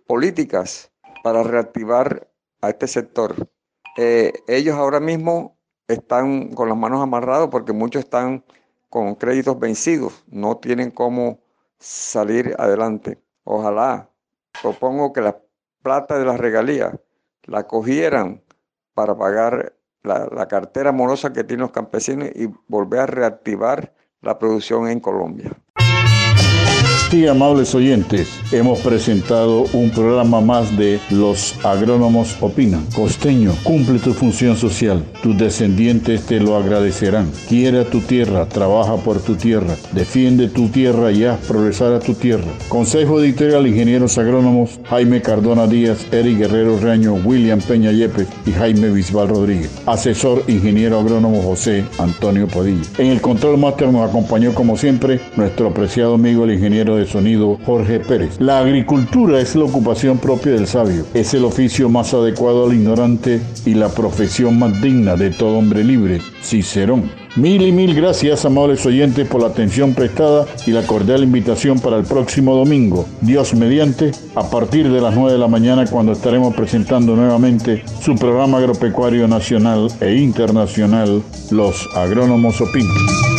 políticas para reactivar a este sector. Eh, ellos ahora mismo están con las manos amarradas porque muchos están con créditos vencidos, no tienen cómo salir adelante. Ojalá, propongo que la plata de las regalías la cogieran para pagar la, cartera morosa que tienen los campesinos y volver a reactivar la producción en Colombia. Amables oyentes, hemos presentado un programa más de Los Agrónomos Opinan. Costeño, cumple tu función social. Tus descendientes te lo agradecerán. Quiere a tu tierra, trabaja por tu tierra, defiende tu tierra y haz progresar a tu tierra. Consejo editorial Ingenieros Agrónomos Jaime Cardona Díaz, Eric Guerrero Reaño, William Peña Yepes y Jaime Bisbal Rodríguez. Asesor Ingeniero Agrónomo José Antonio Podilla. En el control máster nos acompañó como siempre nuestro apreciado amigo el ingeniero de sonido Jorge Pérez. La agricultura es la ocupación propia del sabio, es el oficio más adecuado al ignorante y la profesión más digna de todo hombre libre, Cicerón. Mil y mil gracias, amables oyentes, por la atención prestada y la cordial invitación para el próximo domingo, Dios mediante, a partir de las 9 de la mañana, cuando estaremos presentando nuevamente su programa agropecuario nacional e internacional, Los Agrónomos Opinan.